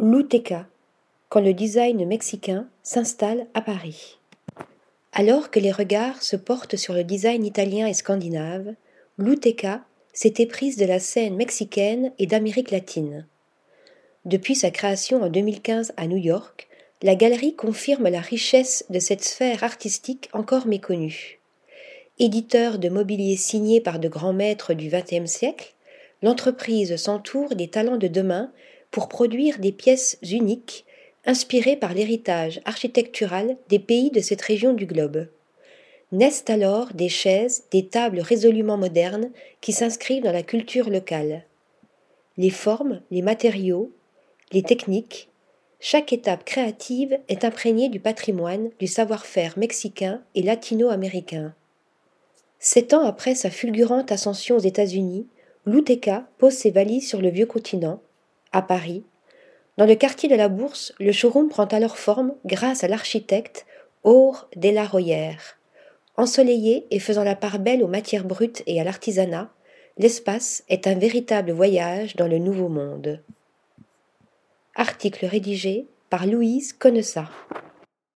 L'UTK, quand le design mexicain s'installe à Paris. Alors que les regards se portent sur le design italien et scandinave, l'UTK s'est éprise de la scène mexicaine et d'Amérique latine. Depuis sa création en 2015 à New York, la galerie confirme la richesse de cette sphère artistique encore méconnue. Éditeur de mobilier signé par de grands maîtres du XXe siècle, l'entreprise s'entoure des talents de demain pour produire des pièces uniques inspirées par l'héritage architectural des pays de cette région du globe. Naissent alors des chaises, des tables résolument modernes qui s'inscrivent dans la culture locale. Les formes, les matériaux, les techniques, chaque étape créative est imprégnée du patrimoine, du savoir-faire mexicain et latino-américain. Sept ans après sa fulgurante ascension aux États-Unis, l'UTK pose ses valises sur le vieux continent, à Paris. Dans le quartier de la Bourse, le showroom prend alors forme grâce à l'architecte Aure la Royère. Ensoleillé et faisant la part belle aux matières brutes et à l'artisanat, l'espace est un véritable voyage dans le nouveau monde. Article rédigé par Louise Connessat.